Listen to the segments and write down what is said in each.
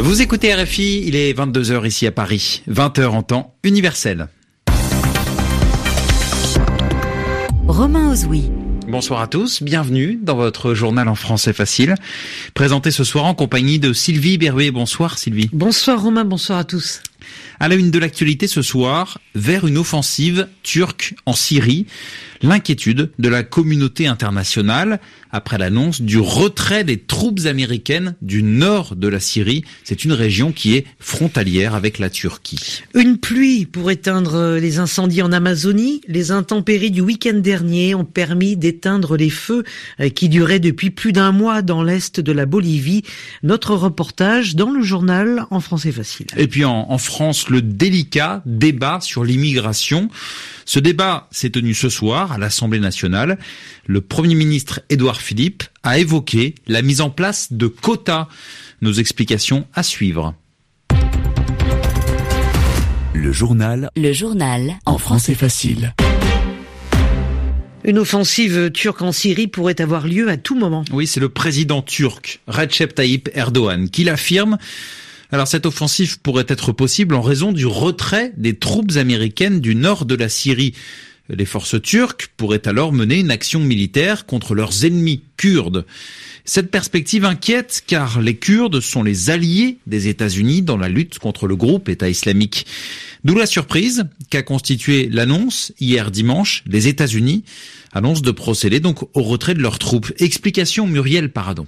Vous écoutez RFI, il est 22h ici à Paris, 20h en temps universel. Romain Ozoui. Bonsoir à tous, bienvenue dans votre journal en français facile, présenté ce soir en compagnie de Sylvie Berruet. Bonsoir Sylvie. Bonsoir Romain, bonsoir à tous. À la une de l'actualité ce soir, vers une offensive turque en Syrie, l'inquiétude de la communauté internationale après l'annonce du retrait des troupes américaines du nord de la Syrie. C'est une région qui est frontalière avec la Turquie. Une pluie pour éteindre les incendies en Amazonie. Les intempéries du week-end dernier ont permis d'éteindre les feux qui duraient depuis plus d'un mois dans l'est de la Bolivie. Notre reportage dans le journal en français facile. Et puis en, en France, le délicat débat sur l'immigration. Ce débat s'est tenu ce soir à l'Assemblée nationale. Le Premier ministre Édouard Philippe a évoqué la mise en place de quotas. Nos explications à suivre. Le journal. Le journal. En français facile. Une offensive turque en Syrie pourrait avoir lieu à tout moment. Oui, c'est le président turc Recep Tayyip Erdogan qui l'affirme. Alors cette offensive pourrait être possible en raison du retrait des troupes américaines du nord de la Syrie. Les forces turques pourraient alors mener une action militaire contre leurs ennemis kurdes. Cette perspective inquiète car les Kurdes sont les alliés des États-Unis dans la lutte contre le groupe État islamique. D'où la surprise qu'a constitué l'annonce hier dimanche des États-Unis annonce de procéder donc au retrait de leurs troupes. Explication Muriel Paradon.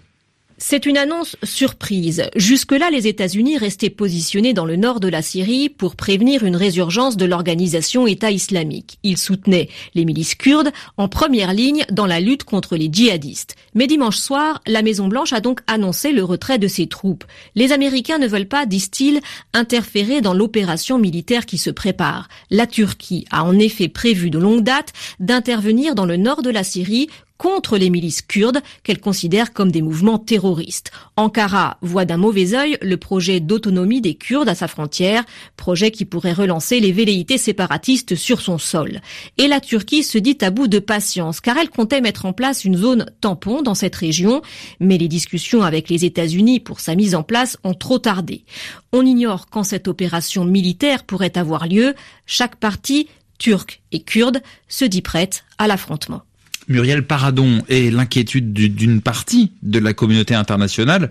C'est une annonce surprise. Jusque-là, les États-Unis restaient positionnés dans le nord de la Syrie pour prévenir une résurgence de l'organisation État islamique. Ils soutenaient les milices kurdes en première ligne dans la lutte contre les djihadistes. Mais dimanche soir, la Maison-Blanche a donc annoncé le retrait de ses troupes. Les Américains ne veulent pas, disent-ils, interférer dans l'opération militaire qui se prépare. La Turquie a en effet prévu de longue date d'intervenir dans le nord de la Syrie contre les milices kurdes qu'elle considère comme des mouvements terroristes. Ankara voit d'un mauvais œil le projet d'autonomie des Kurdes à sa frontière, projet qui pourrait relancer les velléités séparatistes sur son sol. Et la Turquie se dit à bout de patience car elle comptait mettre en place une zone tampon dans cette région, mais les discussions avec les États-Unis pour sa mise en place ont trop tardé. On ignore quand cette opération militaire pourrait avoir lieu. Chaque partie, turque et kurde, se dit prête à l'affrontement. Muriel Paradon et l'inquiétude d'une partie de la communauté internationale,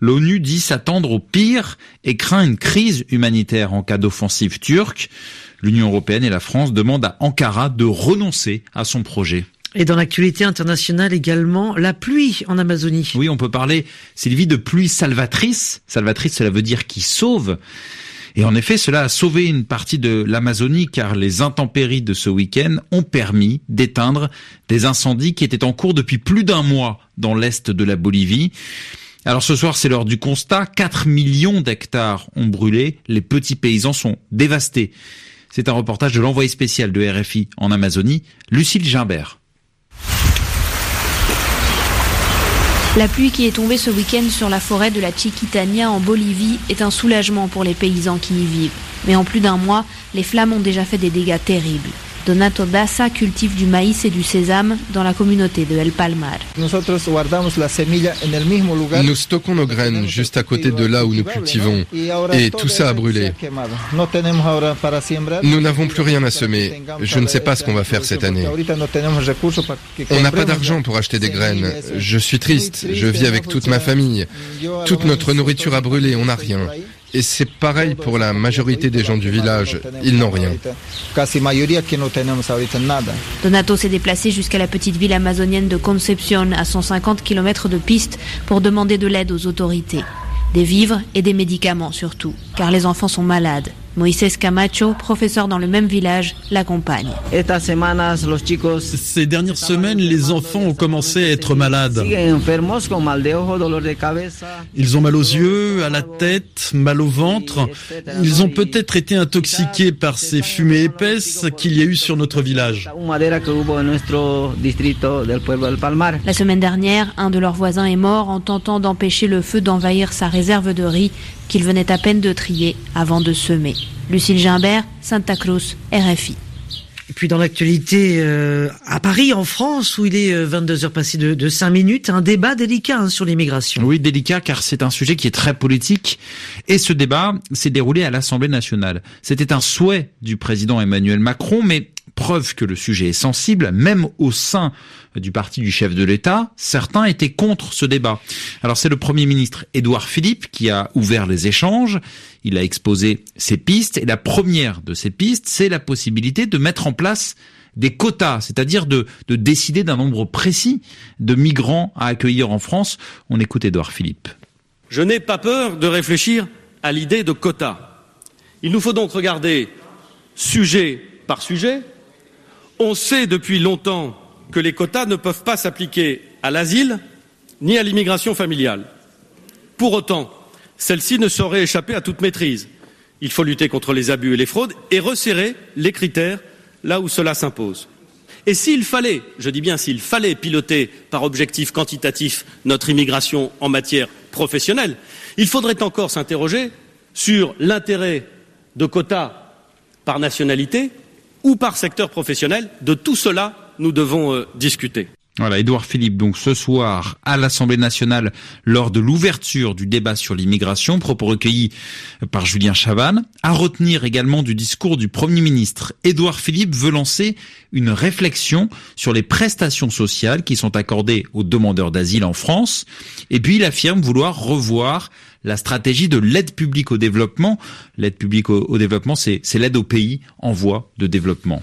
l'ONU dit s'attendre au pire et craint une crise humanitaire en cas d'offensive turque. L'Union européenne et la France demandent à Ankara de renoncer à son projet. Et dans l'actualité internationale également, la pluie en Amazonie. Oui, on peut parler, Sylvie, de pluie salvatrice. Salvatrice, cela veut dire qui sauve. Et en effet, cela a sauvé une partie de l'Amazonie car les intempéries de ce week-end ont permis d'éteindre des incendies qui étaient en cours depuis plus d'un mois dans l'est de la Bolivie. Alors ce soir, c'est l'heure du constat. 4 millions d'hectares ont brûlé. Les petits paysans sont dévastés. C'est un reportage de l'envoyé spécial de RFI en Amazonie, Lucille Gimbert. La pluie qui est tombée ce week-end sur la forêt de la Chiquitania en Bolivie est un soulagement pour les paysans qui y vivent. Mais en plus d'un mois, les flammes ont déjà fait des dégâts terribles. Donato Dassa cultive du maïs et du sésame dans la communauté de El Palmar. Nous stockons nos graines juste à côté de là où nous cultivons et tout ça a brûlé. Nous n'avons plus rien à semer. Je ne sais pas ce qu'on va faire cette année. On n'a pas d'argent pour acheter des graines. Je suis triste. Je vis avec toute ma famille. Toute notre nourriture a brûlé. On n'a rien. Et c'est pareil pour la majorité des gens du village. Ils n'ont rien. Donato s'est déplacé jusqu'à la petite ville amazonienne de Concepción, à 150 km de piste, pour demander de l'aide aux autorités. Des vivres et des médicaments surtout, car les enfants sont malades. Moïse Camacho, professeur dans le même village, l'accompagne. Ces dernières semaines, les enfants ont commencé à être malades. Ils ont mal aux yeux, à la tête, mal au ventre. Ils ont peut-être été intoxiqués par ces fumées épaisses qu'il y a eu sur notre village. La semaine dernière, un de leurs voisins est mort en tentant d'empêcher le feu d'envahir sa réserve de riz qu'il venait à peine de trier avant de semer. Lucille Gimbert, Santa Cruz, RFI. Et puis dans l'actualité euh, à Paris, en France, où il est 22 euh, heures passées de, de 5 minutes, un débat délicat hein, sur l'immigration. Oui, délicat car c'est un sujet qui est très politique. Et ce débat s'est déroulé à l'Assemblée nationale. C'était un souhait du président Emmanuel Macron, mais preuve que le sujet est sensible, même au sein du parti du chef de l'État, certains étaient contre ce débat. Alors c'est le Premier ministre Édouard Philippe qui a ouvert les échanges, il a exposé ses pistes, et la première de ces pistes, c'est la possibilité de mettre en place des quotas, c'est-à-dire de, de décider d'un nombre précis de migrants à accueillir en France. On écoute Édouard Philippe. Je n'ai pas peur de réfléchir à l'idée de quotas. Il nous faut donc regarder sujet par sujet on sait depuis longtemps que les quotas ne peuvent pas s'appliquer à l'asile ni à l'immigration familiale. Pour autant, celle-ci ne saurait échapper à toute maîtrise. Il faut lutter contre les abus et les fraudes et resserrer les critères là où cela s'impose. Et s'il fallait, je dis bien s'il fallait piloter par objectif quantitatif notre immigration en matière professionnelle, il faudrait encore s'interroger sur l'intérêt de quotas par nationalité ou par secteur professionnel. De tout cela, nous devons euh, discuter. Voilà, Édouard Philippe, donc ce soir à l'Assemblée nationale, lors de l'ouverture du débat sur l'immigration, propos recueillis par Julien Chavannes. À retenir également du discours du Premier ministre, Édouard Philippe veut lancer une réflexion sur les prestations sociales qui sont accordées aux demandeurs d'asile en France. Et puis il affirme vouloir revoir la stratégie de l'aide publique au développement. L'aide publique au, développement, c'est l'aide au pays en voie de développement.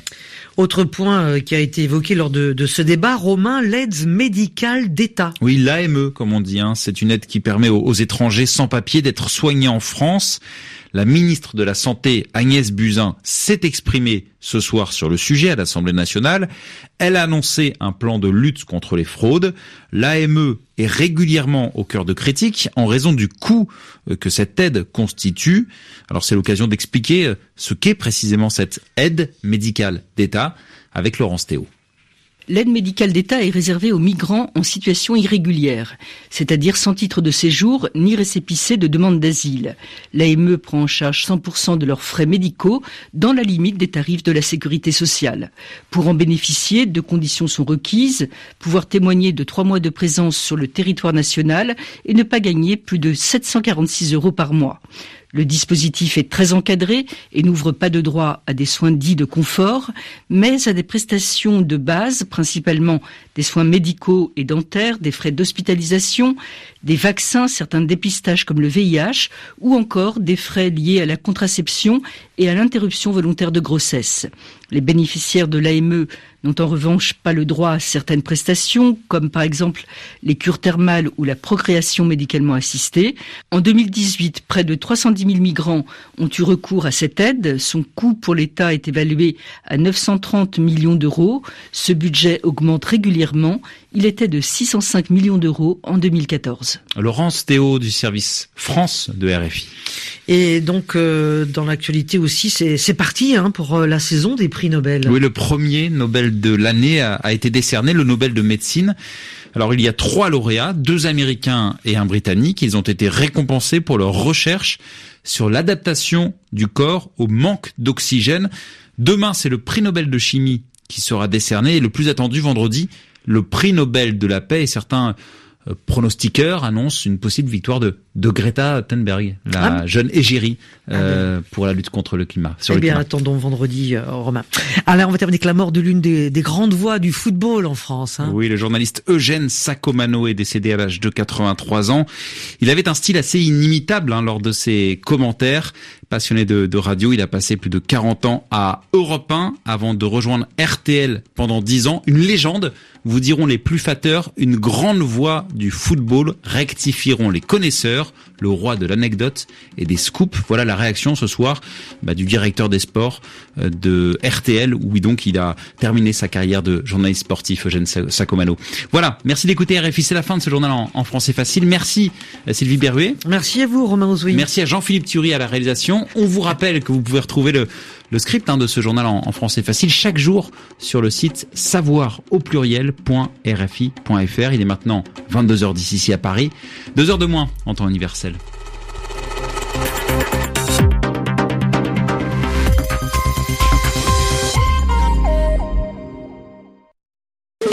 Autre point euh, qui a été évoqué lors de, ce débat, Romain, l'aide médicale d'État. Oui, l'AME, comme on dit, hein, c'est une aide qui permet aux étrangers sans papier d'être soignés en France. La ministre de la Santé, Agnès Buzyn, s'est exprimée ce soir sur le sujet à l'Assemblée nationale. Elle a annoncé un plan de lutte contre les fraudes. L'AME est régulièrement au cœur de critiques en raison du coût euh, que cette aide constitue. Alors c'est l'occasion d'expliquer euh, ce qu'est précisément cette aide médicale d'État avec Laurence Théo. L'aide médicale d'État est réservée aux migrants en situation irrégulière, c'est-à-dire sans titre de séjour ni récépissé de demande d'asile. L'AME prend en charge 100% de leurs frais médicaux dans la limite des tarifs de la sécurité sociale. Pour en bénéficier, deux conditions sont requises, pouvoir témoigner de trois mois de présence sur le territoire national et ne pas gagner plus de 746 euros par mois. Le dispositif est très encadré et n'ouvre pas de droit à des soins dits de confort, mais à des prestations de base, principalement des soins médicaux et dentaires, des frais d'hospitalisation, des vaccins, certains dépistages comme le VIH, ou encore des frais liés à la contraception et à l'interruption volontaire de grossesse. Les bénéficiaires de l'AME n'ont en revanche pas le droit à certaines prestations, comme par exemple les cures thermales ou la procréation médicalement assistée. En 2018, près de 310 000 migrants ont eu recours à cette aide. Son coût pour l'État est évalué à 930 millions d'euros. Ce budget augmente régulièrement. Il était de 605 millions d'euros en 2014. Laurence Théo du service France de RFI. Et donc, euh, dans l'actualité aussi, c'est parti hein, pour euh, la saison des prix Nobel. Oui, le premier Nobel de l'année a, a été décerné, le Nobel de médecine. Alors, il y a trois lauréats, deux Américains et un Britannique. Ils ont été récompensés pour leur recherche sur l'adaptation du corps au manque d'oxygène. Demain, c'est le prix Nobel de chimie qui sera décerné et le plus attendu vendredi, le prix Nobel de la paix et certains euh, pronostiqueurs annoncent une possible victoire de, de Greta Thunberg, la ah. jeune égérie euh, ah pour la lutte contre le climat. Sur eh bien, attendons vendredi, euh, Romain. Alors, on va terminer avec la mort de l'une des, des, grandes voix du football en France. Hein. Oui, le journaliste Eugène Sacomano est décédé à l'âge de 83 ans. Il avait un style assez inimitable hein, lors de ses commentaires. Passionné de, de, radio, il a passé plus de 40 ans à Europe 1 avant de rejoindre RTL pendant 10 ans. Une légende, vous diront les plus fatteurs, une grande voix du football, rectifieront les connaisseurs, le roi de l'anecdote et des scoops. Voilà la réaction ce soir bah, du directeur des sports euh, de RTL, où donc il a terminé sa carrière de journaliste sportif, Eugène Sacomano. Voilà, merci d'écouter RFI, c'est la fin de ce journal en, français facile. Merci euh, Sylvie Berruet. Merci à vous Romain Ozoui. Merci à Jean-Philippe Thury à la réalisation. On vous rappelle que vous pouvez retrouver le, le script hein, de ce journal en, français facile chaque jour sur le site savoir au pluriel.rfi.fr. Il est maintenant 22h d'ici à Paris, deux heures de moins en temps universel.